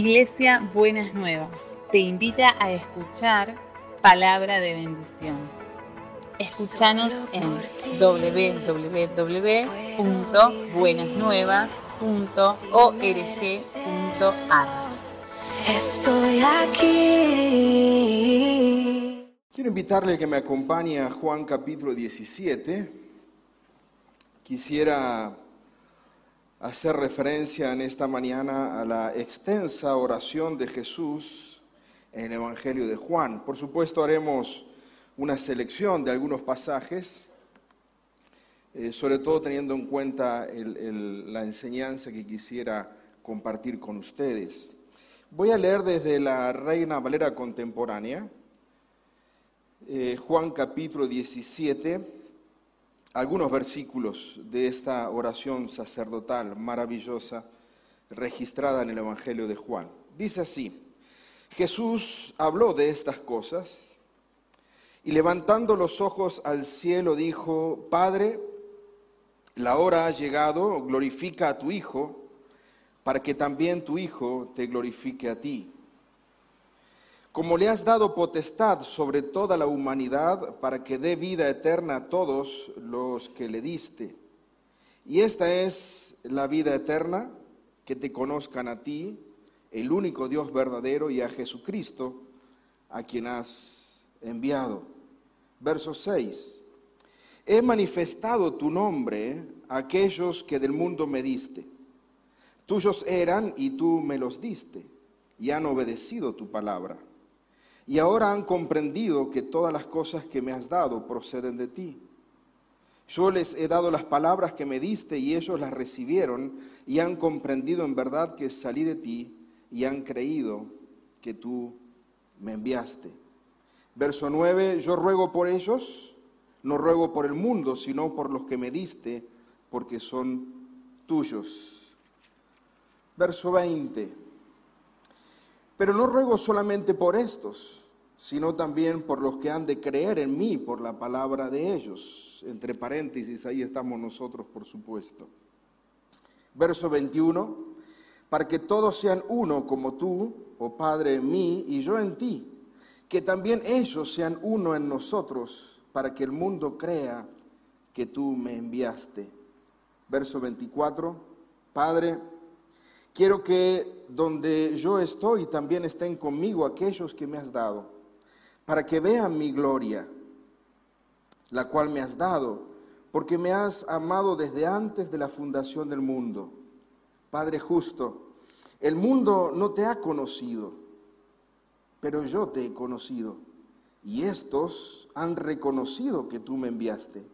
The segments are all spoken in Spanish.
Iglesia Buenas Nuevas te invita a escuchar palabra de bendición. Escúchanos en www.buenasnuevas.org.ar. Estoy aquí. Quiero invitarle a que me acompañe a Juan capítulo 17. Quisiera hacer referencia en esta mañana a la extensa oración de Jesús en el Evangelio de Juan. Por supuesto haremos una selección de algunos pasajes, eh, sobre todo teniendo en cuenta la enseñanza que quisiera compartir con ustedes. Voy a leer desde la Reina Valera Contemporánea, eh, Juan capítulo 17, algunos versículos de esta oración sacerdotal maravillosa registrada en el Evangelio de Juan. Dice así, Jesús habló de estas cosas y levantando los ojos al cielo dijo, Padre, la hora ha llegado, glorifica a tu Hijo, para que también tu Hijo te glorifique a ti. Como le has dado potestad sobre toda la humanidad para que dé vida eterna a todos los que le diste. Y esta es la vida eterna, que te conozcan a ti, el único Dios verdadero, y a Jesucristo, a quien has enviado. Verso 6. He manifestado tu nombre a aquellos que del mundo me diste. Tuyos eran y tú me los diste, y han obedecido tu palabra. Y ahora han comprendido que todas las cosas que me has dado proceden de ti. Yo les he dado las palabras que me diste y ellos las recibieron y han comprendido en verdad que salí de ti y han creído que tú me enviaste. Verso 9, yo ruego por ellos, no ruego por el mundo, sino por los que me diste, porque son tuyos. Verso 20. Pero no ruego solamente por estos, sino también por los que han de creer en mí por la palabra de ellos. Entre paréntesis, ahí estamos nosotros, por supuesto. Verso 21. Para que todos sean uno como tú, oh Padre, en mí y yo en ti. Que también ellos sean uno en nosotros, para que el mundo crea que tú me enviaste. Verso 24. Padre, Quiero que donde yo estoy también estén conmigo aquellos que me has dado, para que vean mi gloria, la cual me has dado, porque me has amado desde antes de la fundación del mundo. Padre justo, el mundo no te ha conocido, pero yo te he conocido, y estos han reconocido que tú me enviaste,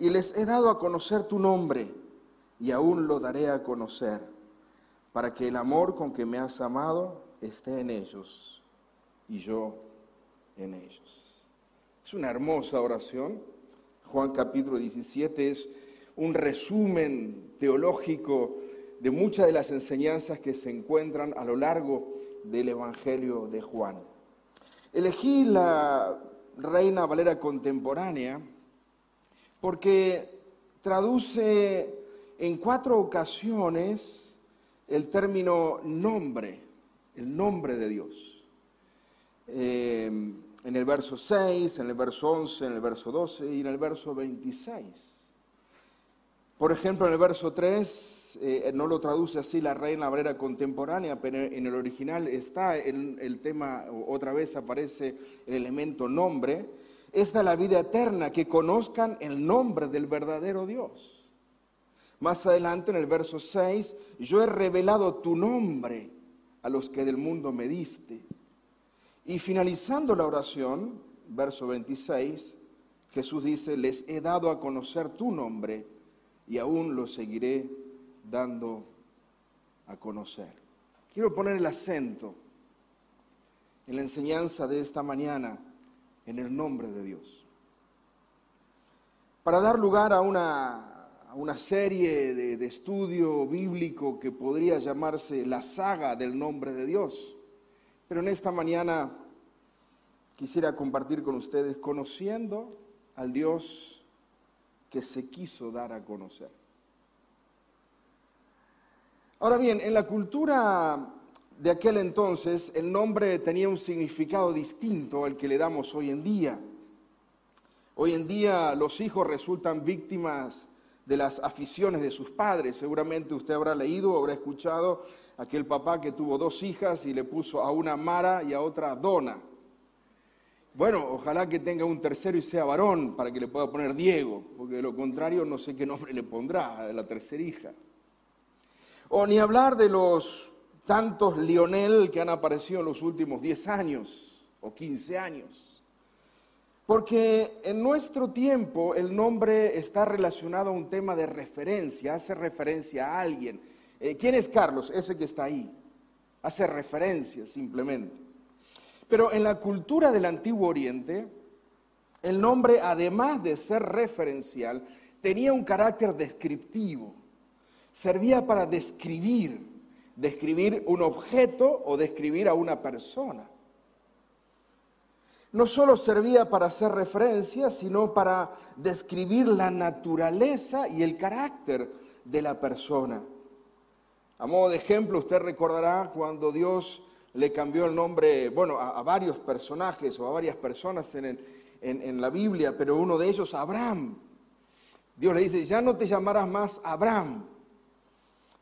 y les he dado a conocer tu nombre, y aún lo daré a conocer para que el amor con que me has amado esté en ellos y yo en ellos. Es una hermosa oración. Juan capítulo 17 es un resumen teológico de muchas de las enseñanzas que se encuentran a lo largo del Evangelio de Juan. Elegí la Reina Valera contemporánea porque traduce en cuatro ocasiones el término nombre, el nombre de Dios. Eh, en el verso 6, en el verso 11, en el verso 12 y en el verso 26. Por ejemplo, en el verso 3, eh, no lo traduce así la Reina Valera contemporánea, pero en el original está el tema, otra vez aparece el elemento nombre. Esta es la vida eterna, que conozcan el nombre del verdadero Dios. Más adelante en el verso 6, yo he revelado tu nombre a los que del mundo me diste. Y finalizando la oración, verso 26, Jesús dice, les he dado a conocer tu nombre y aún lo seguiré dando a conocer. Quiero poner el acento en la enseñanza de esta mañana en el nombre de Dios. Para dar lugar a una una serie de, de, estudio bíblico que podría llamarse la saga del nombre de Dios. Pero en esta mañana quisiera compartir con ustedes conociendo al Dios que se quiso dar a conocer. Ahora bien, en la cultura de aquel entonces el nombre tenía un significado distinto al que le damos hoy en día. Hoy en día los hijos resultan víctimas de las aficiones de sus padres. Seguramente usted habrá leído habrá escuchado aquel papá que tuvo dos hijas y le puso a una Mara y a otra Dona. Bueno, ojalá que tenga un tercero y sea varón para que le pueda poner Diego, porque de lo contrario no sé qué nombre le pondrá a la tercera hija. O ni hablar de los tantos Lionel que han aparecido en los últimos 10 años o 15 años. Porque en nuestro tiempo el nombre está relacionado a un tema de referencia, hace referencia a alguien. Eh, ¿Quién es Carlos? Ese que está ahí. Hace referencia simplemente. Pero en la cultura del Antiguo Oriente, el nombre, además de ser referencial, tenía un carácter descriptivo. Servía para describir, describir un objeto o describir a una persona no solo servía para hacer referencia, sino para describir la naturaleza y el carácter de la persona. A modo de ejemplo, usted recordará cuando Dios le cambió el nombre, bueno, a, varios personajes o a varias personas en, en la Biblia, pero uno de ellos, Abraham. Dios le dice, ya no te llamarás más Abraham,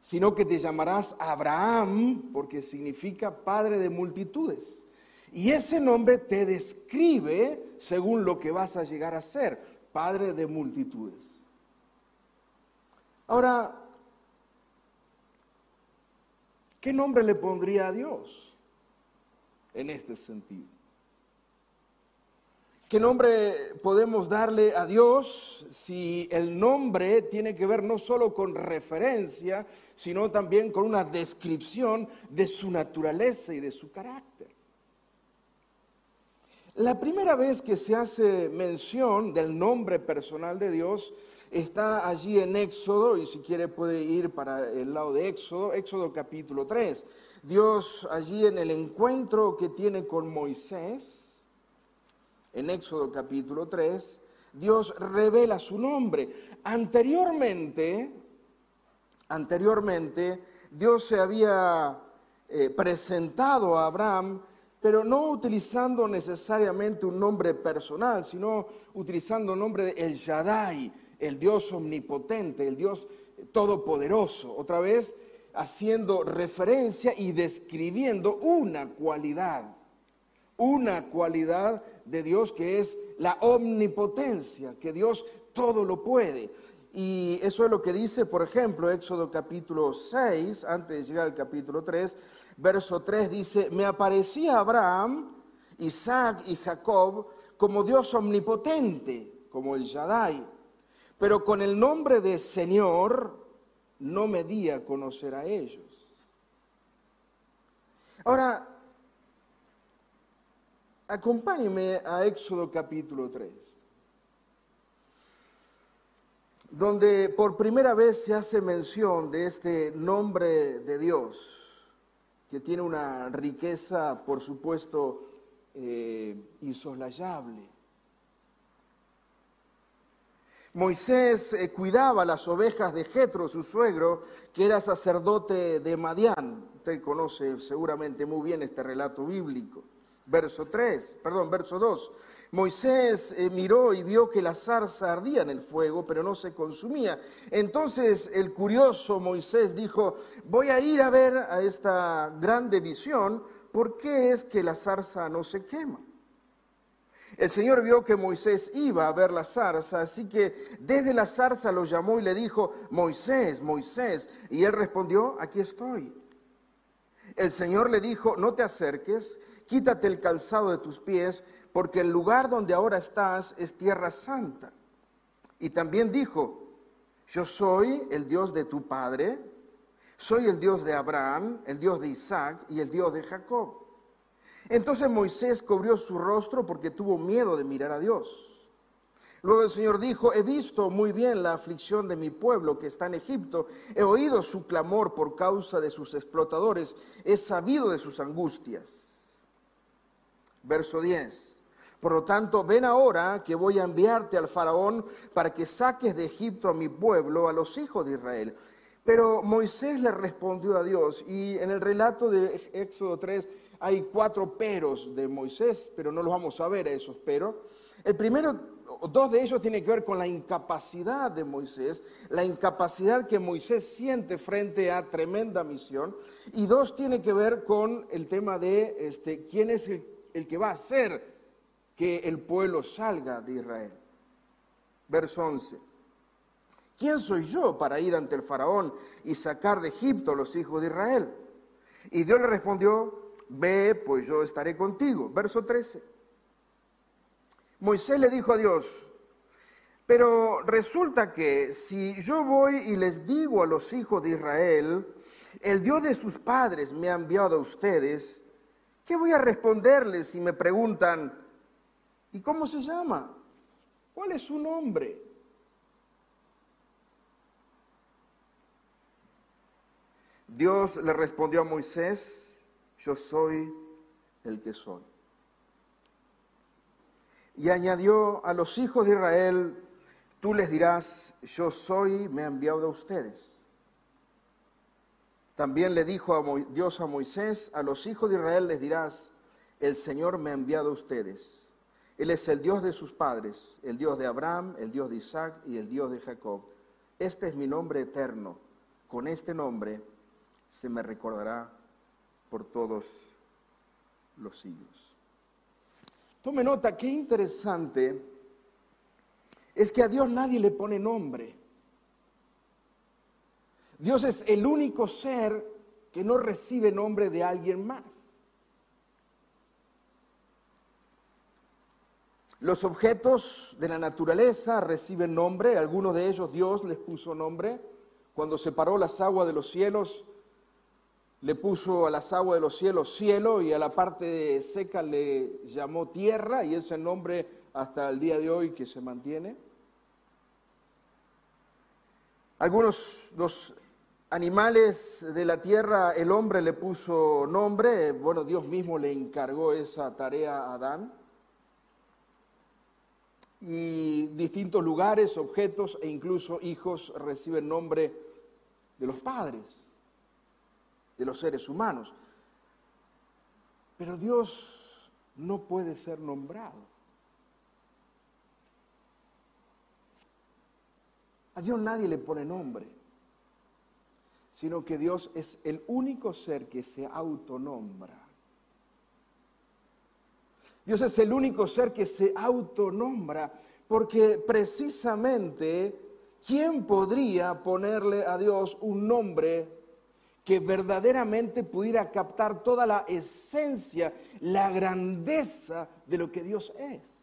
sino que te llamarás Abraham, porque significa padre de multitudes. Y ese nombre te describe según lo que vas a llegar a ser, Padre de multitudes. Ahora, ¿qué nombre le pondría a Dios en este sentido? ¿Qué nombre podemos darle a Dios si el nombre tiene que ver no solo con referencia, sino también con una descripción de su naturaleza y de su carácter? La primera vez que se hace mención del nombre personal de Dios está allí en Éxodo, y si quiere puede ir para el lado de Éxodo, Éxodo capítulo 3. Dios allí en el encuentro que tiene con Moisés, en Éxodo capítulo 3, Dios revela su nombre. Anteriormente, anteriormente, Dios se había eh, presentado a Abraham pero no utilizando necesariamente un nombre personal, sino utilizando el nombre de El Shaddai, el Dios omnipotente, el Dios todopoderoso. Otra vez haciendo referencia y describiendo una cualidad, una cualidad de Dios que es la omnipotencia, que Dios todo lo puede. Y eso es lo que dice, por ejemplo, Éxodo capítulo 6, antes de llegar al capítulo 3, verso 3 dice, me aparecía Abraham, Isaac y Jacob como Dios omnipotente, como el Shaddai, pero con el nombre de Señor no me di a conocer a ellos. Ahora, acompáñeme a Éxodo capítulo 3, donde por primera vez se hace mención de este nombre de Dios que tiene una riqueza, por supuesto, eh, insoslayable. Moisés eh, cuidaba las ovejas de Jetro, su suegro, que era sacerdote de Madián. Usted conoce seguramente muy bien este relato bíblico. Verso 3, perdón, verso 2. Moisés eh, miró y vio que la zarza ardía en el fuego, pero no se consumía. Entonces el curioso Moisés dijo, voy a ir a ver a esta grande visión, ¿por qué es que la zarza no se quema? El Señor vio que Moisés iba a ver la zarza, así que desde la zarza lo llamó y le dijo, Moisés, Moisés, y él respondió, aquí estoy. El Señor le dijo, no te acerques, quítate el calzado de tus pies, porque el lugar donde ahora estás es tierra santa. Y también dijo, yo soy el Dios de tu padre, soy el Dios de Abraham, el Dios de Isaac y el Dios de Jacob. Entonces Moisés cubrió su rostro porque tuvo miedo de mirar a Dios. Luego el Señor dijo, he visto muy bien la aflicción de mi pueblo que está en Egipto, he oído su clamor por causa de sus explotadores, he sabido de sus angustias. Verso 10. Por lo tanto, ven ahora que voy a enviarte al faraón para que saques de Egipto a mi pueblo, a los hijos de Israel. Pero Moisés le respondió a Dios y en el relato de Éxodo 3 hay cuatro peros de Moisés, pero no los vamos a ver esos peros. El primero, dos de ellos tienen que ver con la incapacidad de Moisés, la incapacidad que Moisés siente frente a tremenda misión, y dos tienen que ver con el tema de este, quién es el, el que va a hacer que el pueblo salga de Israel. Verso 11. ¿Quién soy yo para ir ante el faraón y sacar de Egipto a los hijos de Israel? Y Dios le respondió, ve, pues yo estaré contigo. Verso 13. Moisés le dijo a Dios, pero resulta que si yo voy y les digo a los hijos de Israel, el Dios de sus padres me ha enviado a ustedes, ¿qué voy a responderles si me preguntan, ¿y cómo se llama? ¿Cuál es su nombre? Dios le respondió a Moisés, yo soy el que soy. Y añadió a los hijos de Israel, tú les dirás, yo soy, me ha enviado a ustedes. También le dijo Dios a Moisés, a los hijos de Israel les dirás, el Señor me ha enviado a ustedes. Él es el Dios de sus padres, el Dios de Abraham, el Dios de Isaac y el Dios de Jacob. Este es mi nombre eterno. Con este nombre se me recordará por todos los siglos. Tome nota, qué interesante es que a Dios nadie le pone nombre. Dios es el único ser que no recibe nombre de alguien más. Los objetos de la naturaleza reciben nombre, algunos de ellos Dios les puso nombre. Cuando separó las aguas de los cielos, le puso a las aguas de los cielos cielo y a la parte seca le llamó tierra y ese nombre hasta el día de hoy que se mantiene. Algunos los animales de la tierra el hombre le puso nombre, bueno, Dios mismo le encargó esa tarea a Adán. Y distintos lugares, objetos e incluso hijos reciben nombre de los padres de los seres humanos. Pero Dios no puede ser nombrado. A Dios nadie le pone nombre, sino que Dios es el único ser que se autonombra. Dios es el único ser que se autonombra, porque precisamente, ¿quién podría ponerle a Dios un nombre que verdaderamente pudiera captar toda la esencia, la grandeza de lo que Dios es.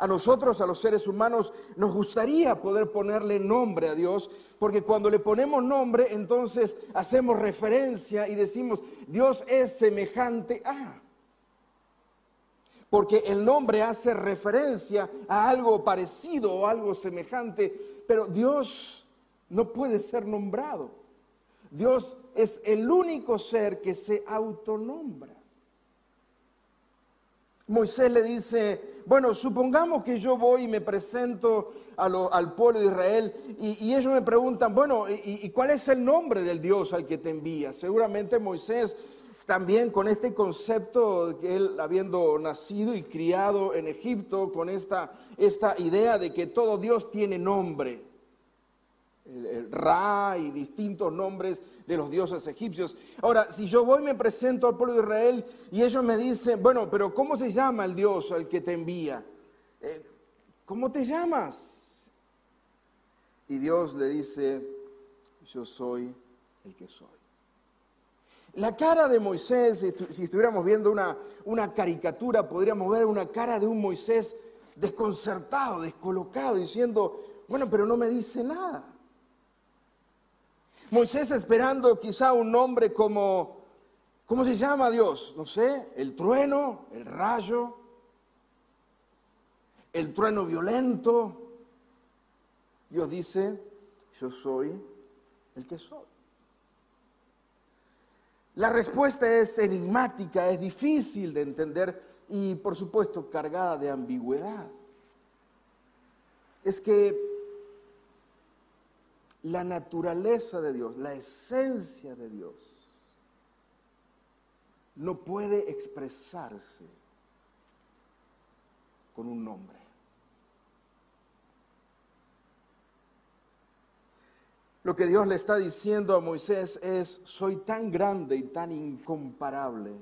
A nosotros, a los seres humanos, nos gustaría poder ponerle nombre a Dios, porque cuando le ponemos nombre, entonces hacemos referencia y decimos, Dios es semejante a. Porque el nombre hace referencia a algo parecido o algo semejante pero Dios no puede ser nombrado. Dios es el único ser que se autonombra. Moisés le dice, bueno, supongamos que yo voy y me presento al pueblo de Israel y, ellos me preguntan, bueno, ¿y, cuál es el nombre del Dios al que te envía? Seguramente Moisés también con este concepto que él habiendo nacido y criado en Egipto, con esta esta idea de que todo Dios tiene nombre. El, Ra y distintos nombres de los dioses egipcios. Ahora, si yo voy y me presento al pueblo de Israel y ellos me dicen, bueno, pero ¿cómo se llama el Dios al que te envía? Eh, ¿Cómo te llamas? Y Dios le dice, yo soy el que soy. La cara de Moisés, si estuviéramos viendo una, una caricatura, podríamos ver una cara de un Moisés desconcertado, descolocado, diciendo, bueno, pero no me dice nada. Moisés esperando quizá un nombre como, ¿cómo se llama Dios? No sé, el trueno, el rayo, el trueno violento. Dios dice, yo soy el que soy. La respuesta es enigmática, es difícil de entender y por supuesto cargada de ambigüedad. es que la naturaleza de Dios, la esencia de Dios, no puede expresarse con un nombre. Lo que Dios le está diciendo a Moisés es, soy tan grande y tan incomparable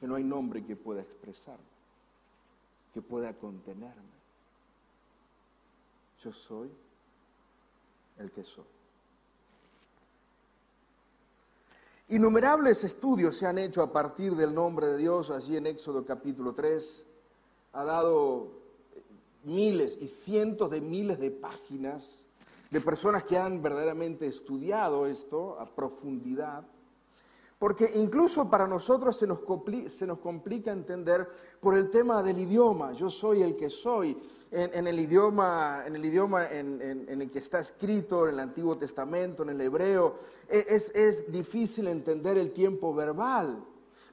que no hay nombre que pueda expresarme, que pueda contenerme. Yo soy el que soy. Innumerables estudios se han hecho a partir del nombre de Dios, allí en Éxodo capítulo 3. Ha dado miles y cientos de miles de páginas de personas que han verdaderamente estudiado esto a profundidad. Porque incluso para nosotros se nos, se nos complica entender por el tema del idioma. Yo soy el que soy en, el idioma, en, el, idioma en, el que está escrito, en el Antiguo Testamento, en el hebreo, e, es, es difícil entender el tiempo verbal.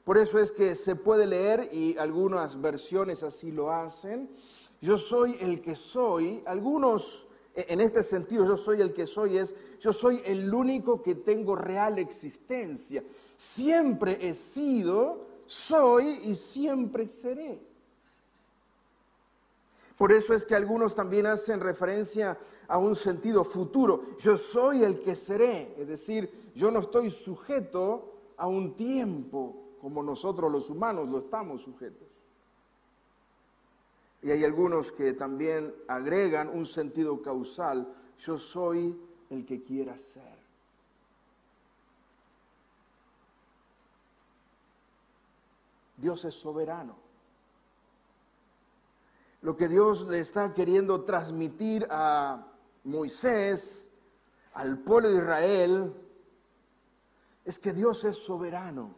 Por eso es que se puede leer, y algunas versiones así lo hacen, yo soy el que soy, algunos e, en este sentido yo soy el que soy es, yo soy el único que tengo real existencia. Siempre he sido, soy y siempre seré. Por eso es que algunos también hacen referencia a un sentido futuro. Yo soy el que seré, es decir, yo no estoy sujeto a un tiempo como nosotros los humanos lo estamos sujetos. Y hay algunos que también agregan un sentido causal. Yo soy el que quiera ser. Dios es soberano lo que Dios le está queriendo transmitir a Moisés, al pueblo de Israel, es que Dios es soberano.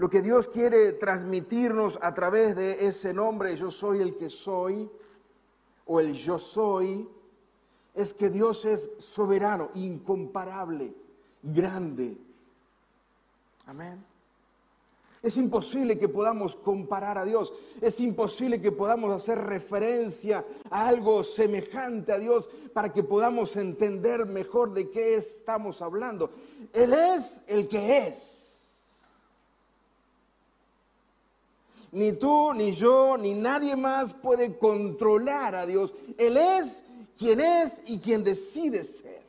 Lo que Dios quiere transmitirnos a través de ese nombre, yo soy el que soy, o el yo soy, es que Dios es soberano, incomparable, grande. Amén. Es imposible que podamos comparar a Dios. Es imposible que podamos hacer referencia a algo semejante a Dios para que podamos entender mejor de qué estamos hablando. Él es el que es. Ni tú, ni yo, ni nadie más puede controlar a Dios. Él es quien es y quien decide ser.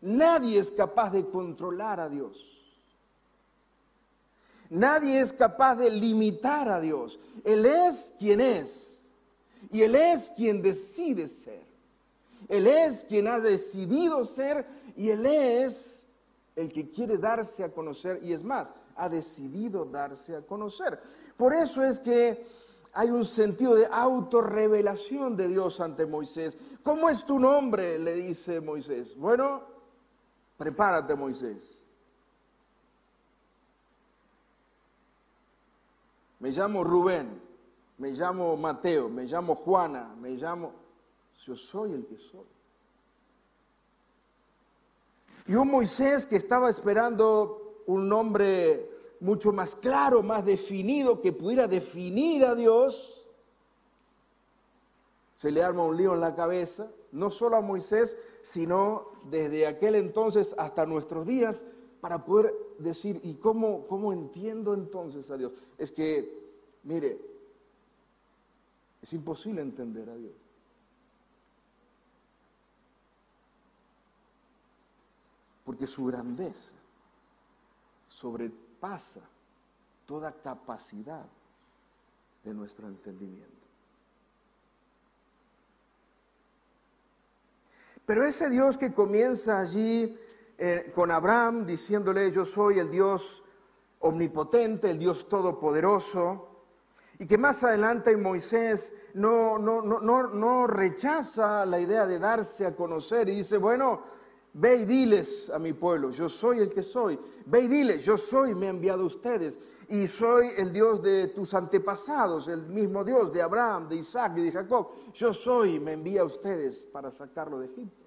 Nadie es capaz de controlar a Dios. Nadie es capaz de limitar a Dios. Él es quien es. Y Él es quien decide ser. Él es quien ha decidido ser y Él es el que quiere darse a conocer. Y es más, ha decidido darse a conocer. Por eso es que hay un sentido de autorrevelación de Dios ante Moisés. ¿Cómo es tu nombre? le dice Moisés. Bueno, prepárate Moisés. me llamo Rubén, me llamo Mateo, me llamo Juana, me llamo... Yo soy el que soy. Y un Moisés que estaba esperando un nombre mucho más claro, más definido, que pudiera definir a Dios, se le arma un lío en la cabeza, no solo a Moisés, sino desde aquel entonces hasta nuestros días, para poder decir, ¿y cómo, cómo entiendo entonces a Dios? Es que, mire, es imposible entender a Dios. Porque su grandeza sobrepasa toda capacidad de nuestro entendimiento. Pero ese Dios que comienza allí eh, con Abraham diciéndole, yo soy el Dios omnipotente, el Dios todopoderoso, y que más adelante Moisés no, no, no, no, rechaza la idea de darse a conocer y dice, bueno, ve y diles a mi pueblo, yo soy el que soy, ve y diles, yo soy, me he enviado a ustedes, y soy el Dios de tus antepasados, el mismo Dios de Abraham, de Isaac y de Jacob, yo soy, me envía a ustedes para sacarlo de Egipto.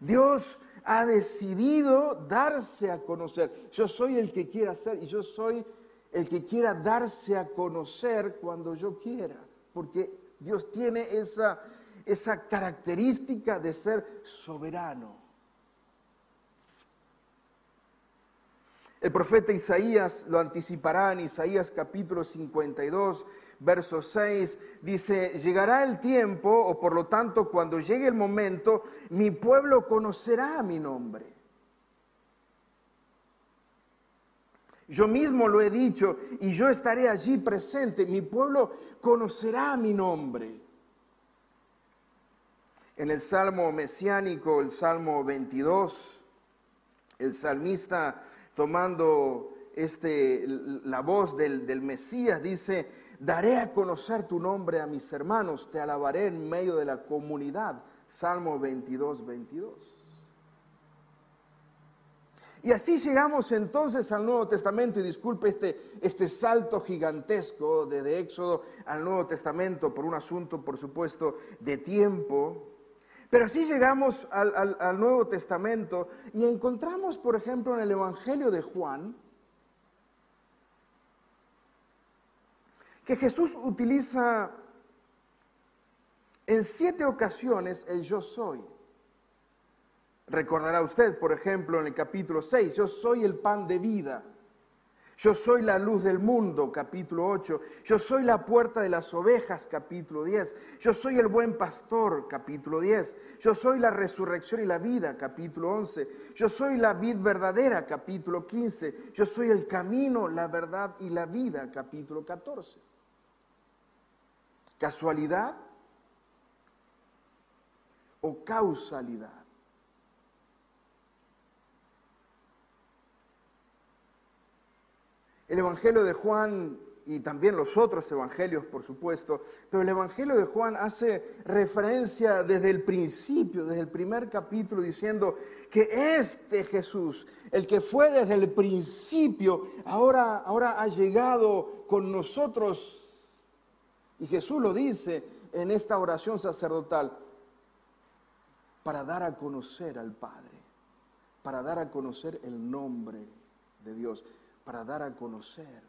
Dios ha decidido darse a conocer. Yo soy el que quiera ser y yo soy el que quiera darse a conocer cuando yo quiera, porque Dios tiene esa, esa característica de ser soberano. El profeta Isaías lo anticipará en Isaías capítulo 52, verso 6, dice, llegará el tiempo, o por lo tanto cuando llegue el momento, mi pueblo conocerá mi nombre. Yo mismo lo he dicho y yo estaré allí presente. Mi pueblo conocerá mi nombre. En el Salmo mesiánico, el Salmo 22, el salmista tomando este, la voz del, del Mesías dice, daré a conocer tu nombre a mis hermanos, te alabaré en medio de la comunidad. Salmo 22, 22. Y así llegamos entonces al Nuevo Testamento, y disculpe este, este salto gigantesco desde Éxodo al Nuevo Testamento por un asunto, por supuesto, de tiempo. Pero así llegamos al, Nuevo Testamento y encontramos, por ejemplo, en el Evangelio de Juan, que Jesús utiliza en siete ocasiones el yo soy. Recordará usted, por ejemplo, en el capítulo 6, yo soy el pan de vida. Yo soy la luz del mundo, capítulo 8. Yo soy la puerta de las ovejas, capítulo 10. Yo soy el buen pastor, capítulo 10. Yo soy la resurrección y la vida, capítulo 11. Yo soy la vid verdadera, capítulo 15. Yo soy el camino, la verdad y la vida, capítulo 14. ¿Casualidad o causalidad? El Evangelio de Juan y también los otros evangelios, por supuesto, pero el Evangelio de Juan hace referencia desde el principio, desde el primer capítulo, diciendo que este Jesús, el que fue desde el principio, ahora, ahora ha llegado con nosotros. Y Jesús lo dice en esta oración sacerdotal, para dar a conocer al Padre, para dar a conocer el nombre de Dios para dar a conocer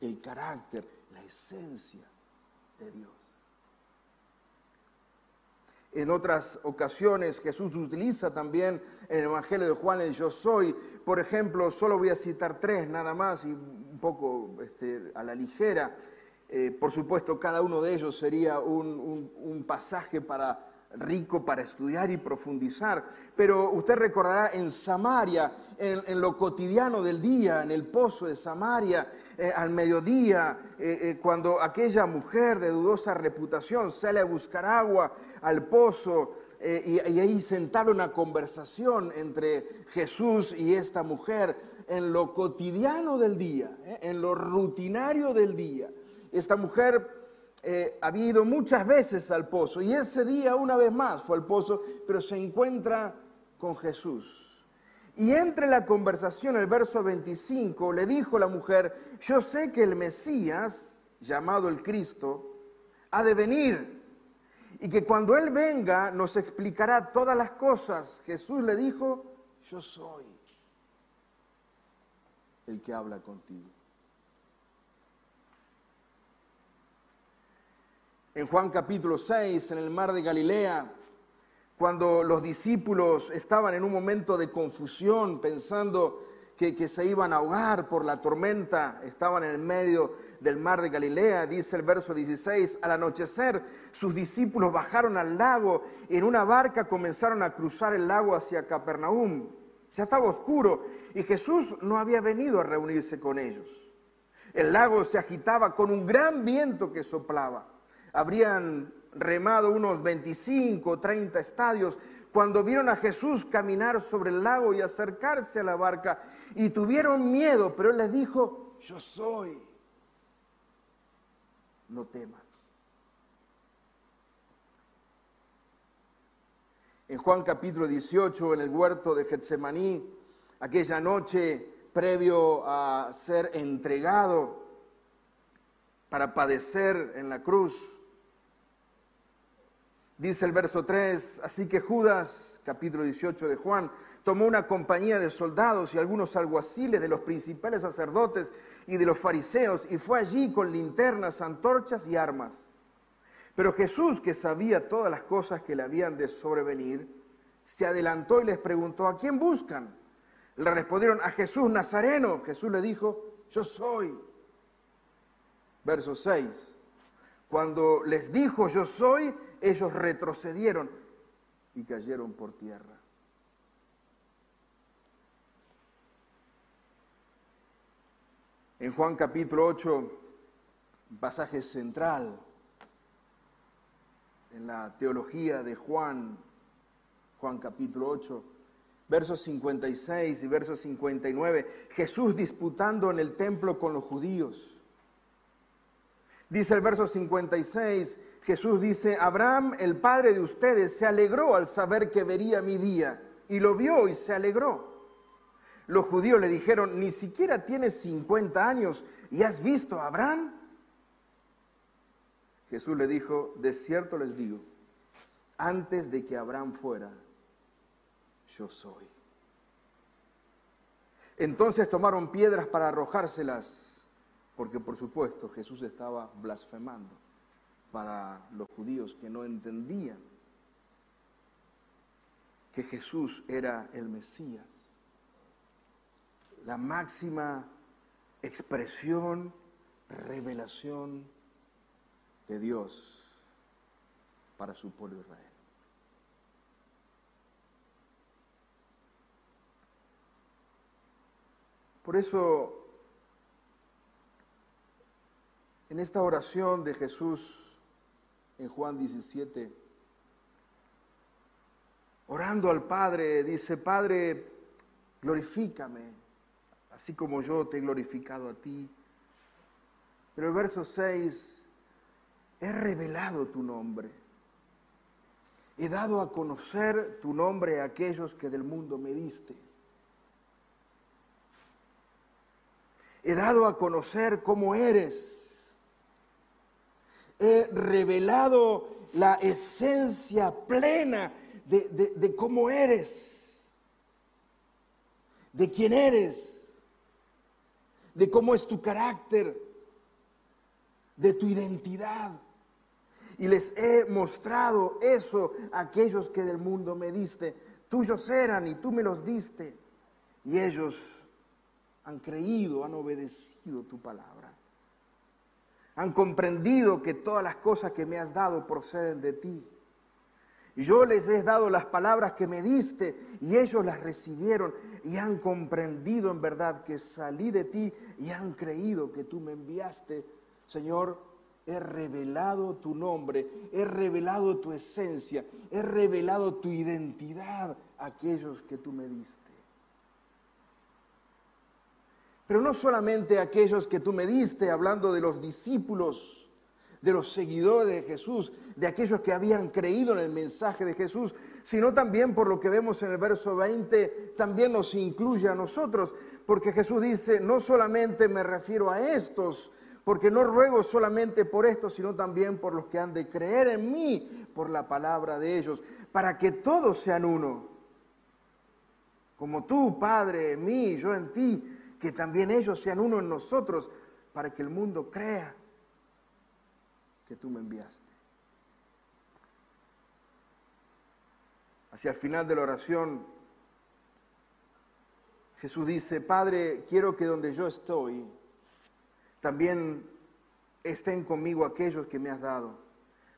el carácter, la esencia de Dios. En otras ocasiones Jesús utiliza también en el Evangelio de Juan el yo soy. Por ejemplo, solo voy a citar tres nada más y un poco este, a la ligera. Eh, por supuesto, cada uno de ellos sería un pasaje para rico para estudiar y profundizar. Pero usted recordará en Samaria, en, lo cotidiano del día, en el pozo de Samaria, eh, al mediodía, eh, eh, cuando aquella mujer de dudosa reputación sale a buscar agua al pozo. Y, y ahí sentaron una conversación entre Jesús y esta mujer en lo cotidiano del día, en lo rutinario del día. Esta mujer eh, había ido muchas veces al pozo y ese día una vez más fue al pozo, pero se encuentra con Jesús. Y entre la conversación, el verso 25, le dijo la mujer, yo sé que el Mesías, llamado el Cristo, ha de venir y que cuando Él venga nos explicará todas las cosas. Jesús le dijo, yo soy el que habla contigo. En Juan capítulo 6, en el mar de Galilea, cuando los discípulos estaban en un momento de confusión, pensando que, se iban a ahogar por la tormenta, estaban en el medio del mar de Galilea, dice el verso 16, al anochecer sus discípulos bajaron al lago en una barca comenzaron a cruzar el lago hacia Capernaum. Ya estaba oscuro y Jesús no había venido a reunirse con ellos. El lago se agitaba con un gran viento que soplaba habrían remado unos 25 o 30 estadios cuando vieron a Jesús caminar sobre el lago y acercarse a la barca y tuvieron miedo, pero él les dijo, yo soy, no teman. En Juan capítulo 18, en el huerto de Getsemaní, aquella noche previo a ser entregado para padecer en la cruz, Dice el verso 3, así que Judas, capítulo 18 de Juan, tomó una compañía de soldados y algunos alguaciles de los principales sacerdotes y de los fariseos y fue allí con linternas, antorchas y armas. Pero Jesús, que sabía todas las cosas que le habían de sobrevenir, se adelantó y les preguntó, ¿a quién buscan? Le respondieron, a Jesús Nazareno. Jesús le dijo, yo soy. Verso 6. Cuando les dijo, yo soy, ellos retrocedieron y cayeron por tierra. En Juan capítulo 8, pasaje central en la teología de Juan, Juan capítulo 8, versos 56 y versos 59, Jesús disputando en el templo con los judíos. Dice el verso 56, Jesús dice, Abraham, el padre de ustedes, se alegró al saber que vería mi día, y lo vio y se alegró. Los judíos le dijeron, ni siquiera tienes 50 años y has visto a Abraham. Jesús le dijo, de cierto les digo, antes de que Abraham fuera, yo soy. Entonces tomaron piedras para arrojárselas, porque por supuesto Jesús estaba blasfemando para los judíos que no entendían que Jesús era el Mesías, la máxima expresión, revelación de Dios para su pueblo Israel. Por eso, en esta oración de Jesús en Juan 17, orando al Padre, dice, Padre, glorifícame, así como yo te he glorificado a ti. Pero el verso 6, he revelado tu nombre. He dado a conocer tu nombre a aquellos que del mundo me diste. He dado a conocer cómo eres he revelado la esencia plena de, cómo eres, de quién eres, de cómo es tu carácter, de tu identidad. Y les he mostrado eso a aquellos que del mundo me diste. Tuyos eran y tú me los diste. Y ellos han creído, han obedecido tu palabra han comprendido que todas las cosas que me has dado proceden de ti. Y yo les he dado las palabras que me diste y ellos las recibieron y han comprendido en verdad que salí de ti y han creído que tú me enviaste. Señor, he revelado tu nombre, he revelado tu esencia, he revelado tu identidad a aquellos que tú me diste. Pero no solamente aquellos que tú me diste, hablando de los discípulos, de los seguidores de Jesús, de aquellos que habían creído en el mensaje de Jesús, sino también por lo que vemos en el verso 20, también nos incluye a nosotros, porque Jesús dice, no solamente me refiero a estos, porque no ruego solamente por estos, sino también por los que han de creer en mí, por la palabra de ellos, para que todos sean uno. Como tú, Padre, en mí, yo en ti, que también ellos sean uno en nosotros, para que el mundo crea que tú me enviaste. Hacia el final de la oración, Jesús dice, Padre, quiero que donde yo estoy, también estén conmigo aquellos que me has dado,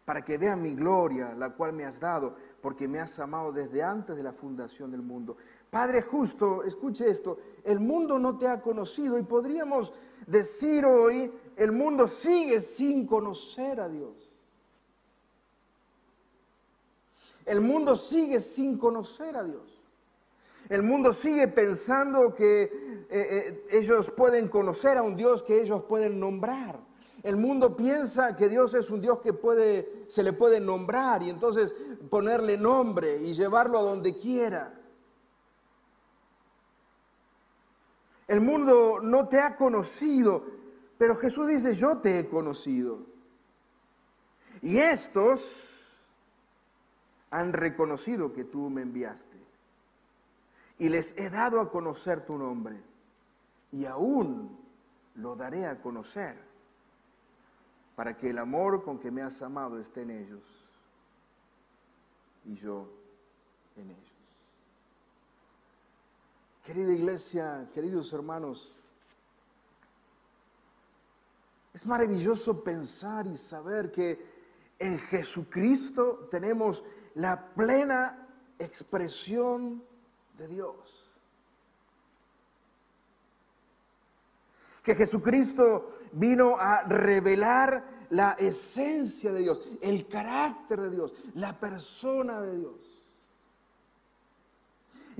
para que vean mi gloria, la cual me has dado, porque me has amado desde antes de la fundación del mundo. Padre justo, escuche esto, el mundo no te ha conocido y podríamos decir hoy, el mundo sigue sin conocer a Dios. El mundo sigue sin conocer a Dios. El mundo sigue pensando que eh, eh, ellos pueden conocer a un Dios que ellos pueden nombrar. El mundo piensa que Dios es un Dios que puede, se le puede nombrar y entonces ponerle nombre y llevarlo a donde quiera. El mundo no te ha conocido, pero Jesús dice, yo te he conocido. Y estos han reconocido que tú me enviaste. Y les he dado a conocer tu nombre. Y aún lo daré a conocer para que el amor con que me has amado esté en ellos y yo en ellos. Querida iglesia, queridos hermanos, es maravilloso pensar y saber que en Jesucristo tenemos la plena expresión de Dios. Que Jesucristo vino a revelar la esencia de Dios, el carácter de Dios, la persona de Dios.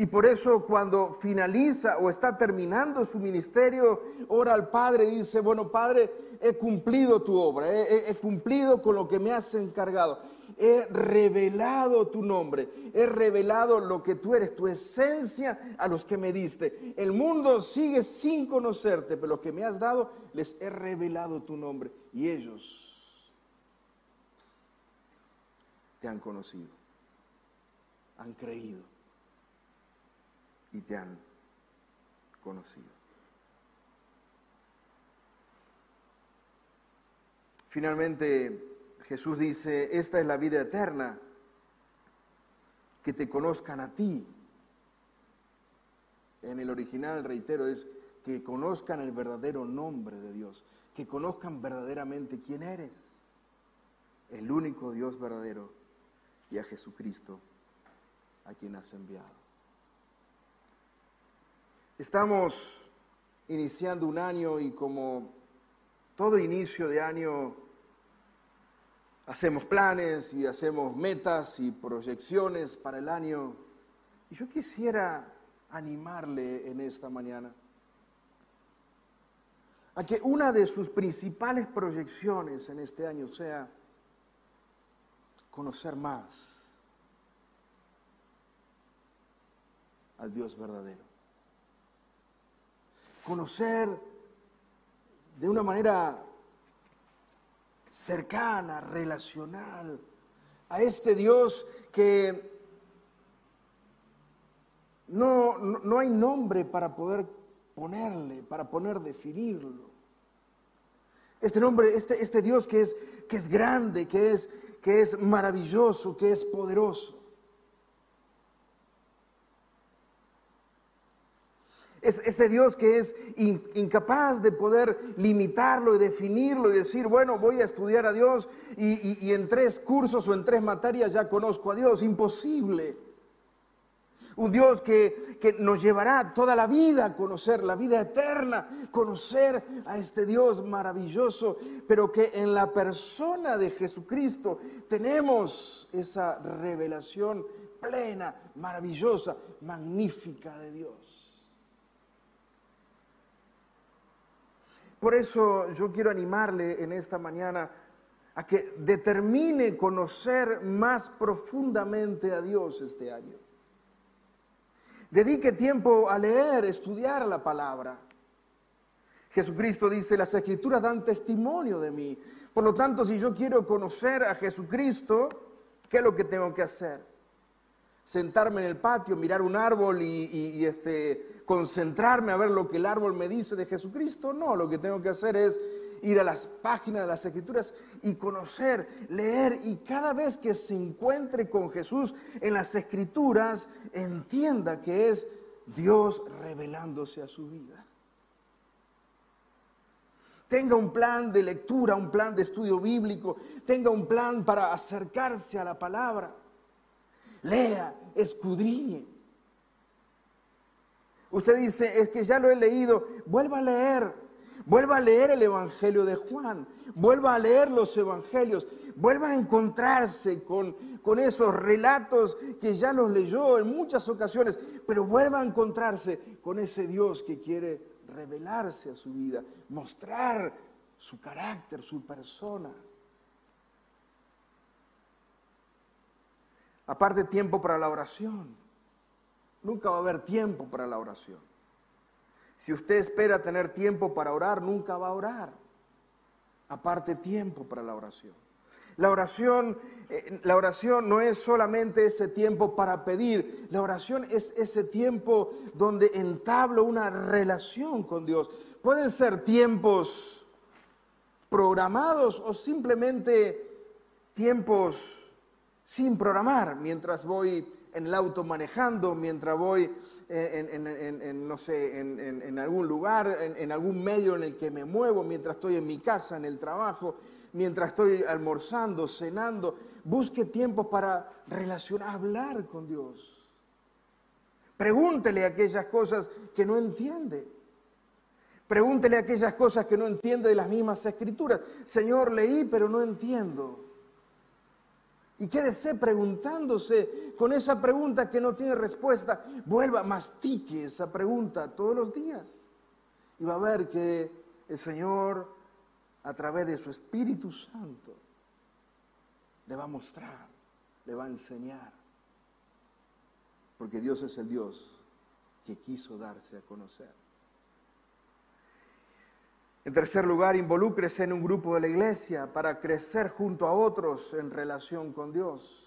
Y por eso cuando finaliza o está terminando su ministerio, ora al Padre y dice, bueno Padre, he cumplido tu obra, he, cumplido con lo que me has encargado, he revelado tu nombre, he revelado lo que tú eres, tu esencia a los que me diste. El mundo sigue sin conocerte, pero lo que me has dado, les he revelado tu nombre y ellos te han conocido, han creído y te han conocido. Finalmente, Jesús dice, esta es la vida eterna, que te conozcan a ti. En el original, reitero, es que conozcan el verdadero nombre de Dios, que conozcan verdaderamente quién eres, el único Dios verdadero y a Jesucristo a quien has enviado. Estamos iniciando un año y como todo inicio de año hacemos planes y hacemos metas y proyecciones para el año. Y yo quisiera animarle en esta mañana a que una de sus principales proyecciones en este año sea conocer más al Dios verdadero. Conocer de una manera cercana, relacional, a este Dios que no, no, hay nombre para poder ponerle, para poder definirlo. Este nombre, este, este Dios que es, que es grande, que es, que es maravilloso, que es poderoso. Es este Dios que es incapaz de poder limitarlo y definirlo y decir, bueno, voy a estudiar a Dios y, y, en tres cursos o en tres materias ya conozco a Dios. Imposible. Un Dios que, que, nos llevará toda la vida a conocer, la vida eterna, conocer a este Dios maravilloso, pero que en la persona de Jesucristo tenemos esa revelación plena, maravillosa, magnífica de Dios. Por eso yo quiero animarle en esta mañana a que determine conocer más profundamente a Dios este año. Dedique tiempo a leer, estudiar la palabra. Jesucristo dice, las escrituras dan testimonio de mí. Por lo tanto, si yo quiero conocer a Jesucristo, ¿qué es lo que tengo que hacer? Sentarme en el patio, mirar un árbol y, este, concentrarme a ver lo que el árbol me dice de Jesucristo. No, lo que tengo que hacer es ir a las páginas de las escrituras y conocer, leer y cada vez que se encuentre con Jesús en las escrituras, entienda que es Dios revelándose a su vida. Tenga un plan de lectura, un plan de estudio bíblico, tenga un plan para acercarse a la palabra lea, escudriñe. Usted dice, es que ya lo he leído, vuelva a leer, vuelva a leer el Evangelio de Juan, vuelva a leer los Evangelios, vuelva a encontrarse con, con esos relatos que ya los leyó en muchas ocasiones, pero vuelva a encontrarse con ese Dios que quiere revelarse a su vida, mostrar su carácter, su persona. Aparte tiempo para la oración. Nunca va a haber tiempo para la oración. Si usted espera tener tiempo para orar, nunca va a orar. Aparte tiempo para la oración. La oración, eh, la oración no es solamente ese tiempo para pedir, la oración es ese tiempo donde entablo una relación con Dios. Pueden ser tiempos programados o simplemente tiempos sin programar, mientras voy en el auto manejando, mientras voy en, no sé, en, algún lugar, en, algún medio en el que me muevo, mientras estoy en mi casa, en el trabajo, mientras estoy almorzando, cenando. Busque tiempo para relacionar, hablar con Dios. Pregúntele aquellas cosas que no entiende. Pregúntele aquellas cosas que no entiende de las mismas escrituras. Señor, leí, pero no entiendo. Y quédese preguntándose con esa pregunta que no tiene respuesta. Vuelva, mastique esa pregunta todos los días. Y va a ver que el Señor, a través de su Espíritu Santo, le va a mostrar, le va a enseñar. Porque Dios es el Dios que quiso darse a conocer. En tercer lugar, involúcrese en un grupo de la iglesia para crecer junto a otros en relación con Dios.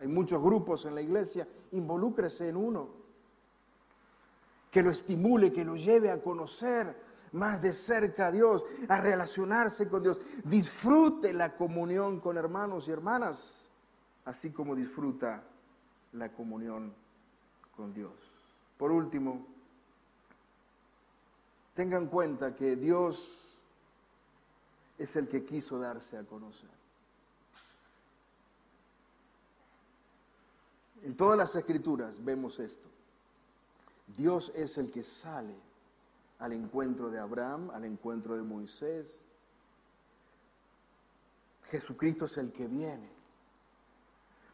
Hay muchos grupos en la iglesia, involúcrese en uno que lo estimule, que lo lleve a conocer más de cerca a Dios, a relacionarse con Dios. Disfrute la comunión con hermanos y hermanas, así como disfruta la comunión con Dios. Por último, tengan en cuenta que Dios es el que quiso darse a conocer. En todas las escrituras vemos esto. Dios es el que sale al encuentro de Abraham, al encuentro de Moisés. Jesucristo es el que viene.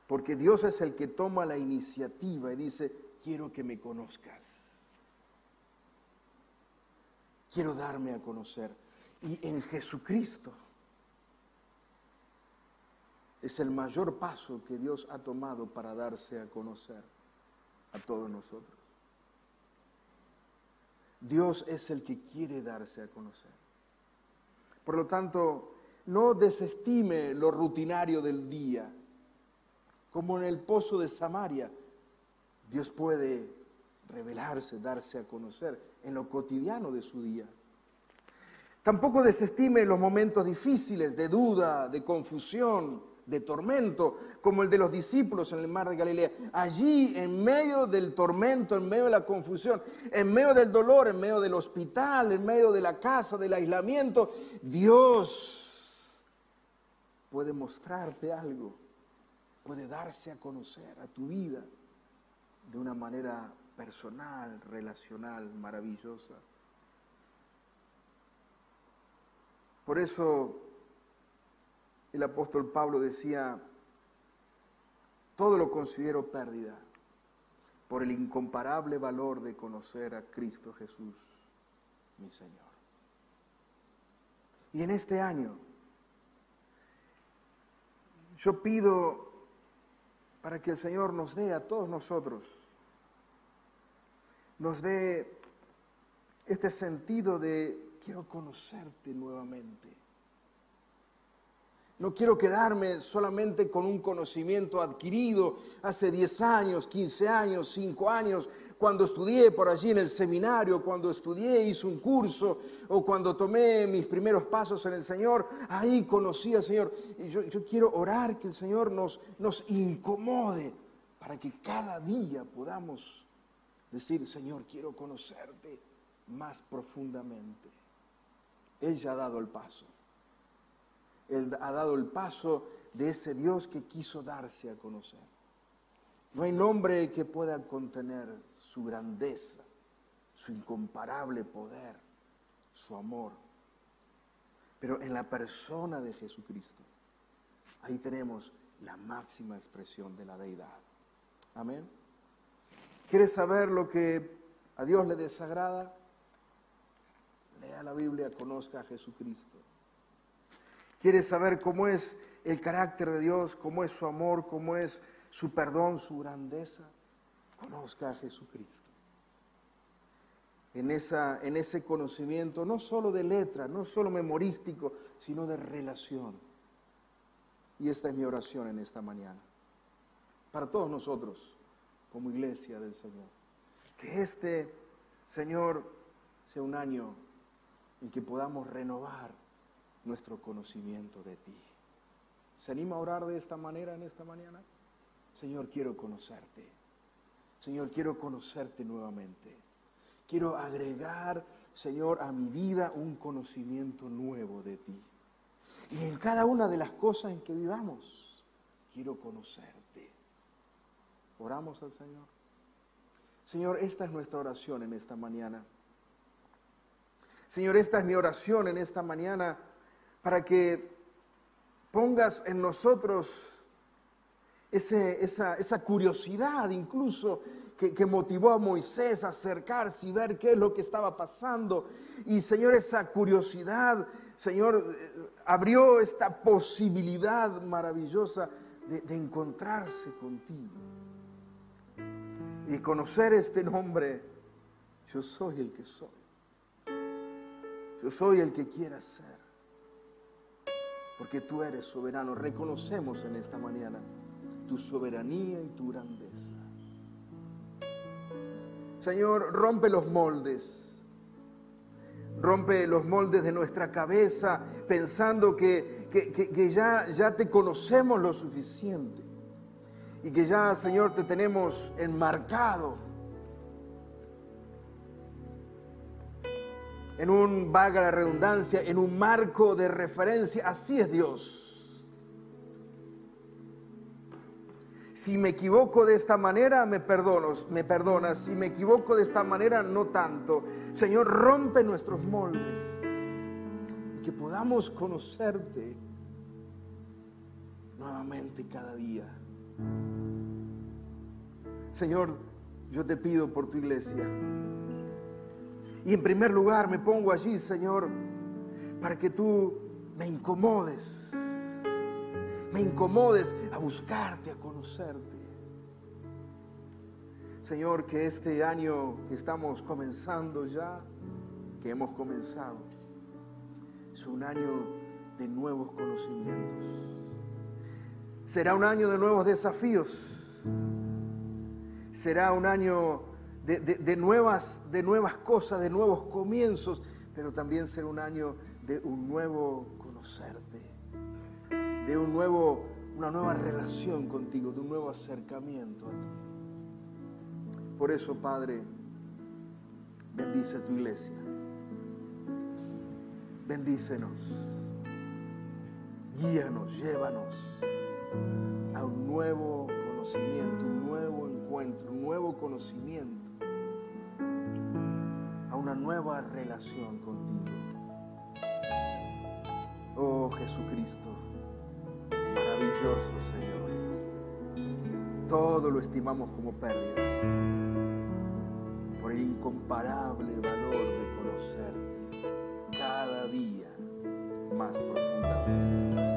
Porque Dios es el que toma la iniciativa y dice, quiero que me conozcas. Quiero darme a conocer y en Jesucristo. Es el mayor paso que Dios ha tomado para darse a conocer a todos nosotros. Dios es el que quiere darse a conocer. Por lo tanto, no desestime lo rutinario del día. Como en el pozo de Samaria, Dios puede revelarse, darse a conocer en lo cotidiano de su día. Tampoco desestime los momentos difíciles de duda, de confusión, de tormento, como el de los discípulos en el mar de Galilea. Allí, en medio del tormento, en medio de la confusión, en medio del dolor, en medio del hospital, en medio de la casa, del aislamiento, Dios puede mostrarte algo, puede darse a conocer a tu vida de una manera personal, relacional, maravillosa. Por eso el apóstol Pablo decía, todo lo considero pérdida por el incomparable valor de conocer a Cristo Jesús, mi Señor. Y en este año, yo pido para que el Señor nos dé a todos nosotros, nos dé este sentido de quiero conocerte nuevamente. No quiero quedarme solamente con un conocimiento adquirido hace 10 años, 15 años, 5 años, cuando estudié por allí en el seminario, cuando estudié, hice un curso o cuando tomé mis primeros pasos en el Señor, ahí conocí al Señor. Y yo, yo quiero orar que el Señor nos, nos incomode para que cada día podamos decir, Señor, quiero conocerte más profundamente. Él ya ha dado el paso. Él ha dado el paso de ese Dios que quiso darse a conocer. No hay nombre que pueda contener su grandeza, su incomparable poder, su amor. Pero en la persona de Jesucristo, ahí tenemos la máxima expresión de la deidad. Amén. ¿Quieres saber lo que a Dios le desagrada? Lea la Biblia, conozca a Jesucristo. ¿Quieres saber cómo es el carácter de Dios, cómo es su amor, cómo es su perdón, su grandeza? Conozca a Jesucristo. En, esa, en ese conocimiento, no solo de letra, no solo memorístico, sino de relación. Y esta es mi oración en esta mañana. Para todos nosotros, como iglesia del Señor. Que este, Señor, sea un año en que podamos renovar nuestro conocimiento de ti. ¿Se anima a orar de esta manera en esta mañana? Señor, quiero conocerte. Señor, quiero conocerte nuevamente. Quiero agregar, Señor, a mi vida un conocimiento nuevo de ti. Y en cada una de las cosas en que vivamos, quiero conocerte. Oramos al Señor. Señor, esta es nuestra oración en esta mañana. Señor, esta es mi oración en esta mañana para que pongas en nosotros esa, curiosidad incluso que, que, motivó a Moisés a acercarse y ver qué es lo que estaba pasando. Y Señor, esa curiosidad, Señor, eh, abrió esta posibilidad maravillosa de, de encontrarse contigo y conocer este nombre. Yo soy el que soy. Yo soy el que quiera ser. Porque tú eres soberano. Reconocemos en esta mañana tu soberanía y tu grandeza. Señor, rompe los moldes. Rompe los moldes de nuestra cabeza pensando que, que, ya, ya te conocemos lo suficiente. Y que ya, Señor, te tenemos enmarcado en un, vaga la redundancia, en un marco de referencia. Así es Dios. Si me equivoco de esta manera, me perdonas, me perdonas. Si me equivoco de esta manera, no tanto. Señor, rompe nuestros moldes y que podamos conocerte nuevamente cada día. Señor, yo te pido por tu iglesia. Y en primer lugar me pongo allí, Señor, para que tú me incomodes. Me incomodes a buscarte, a conocerte. Señor, que este año que estamos comenzando ya, que hemos comenzado, es un año de nuevos conocimientos. Será un año de nuevos desafíos. Será un año de, nuevas, de nuevas cosas, de nuevos comienzos, pero también ser un año de un nuevo conocerte, de un nuevo, una nueva relación contigo, de un nuevo acercamiento a ti. Por eso, Padre, bendice a tu iglesia. Bendícenos. Guíanos, llévanos a un nuevo conocimiento, un nuevo encuentro, un nuevo conocimiento una nueva relación contigo. Oh Jesucristo, maravilloso Señor. Todo lo estimamos como pérdida por el incomparable valor de conocerte cada día más profundamente.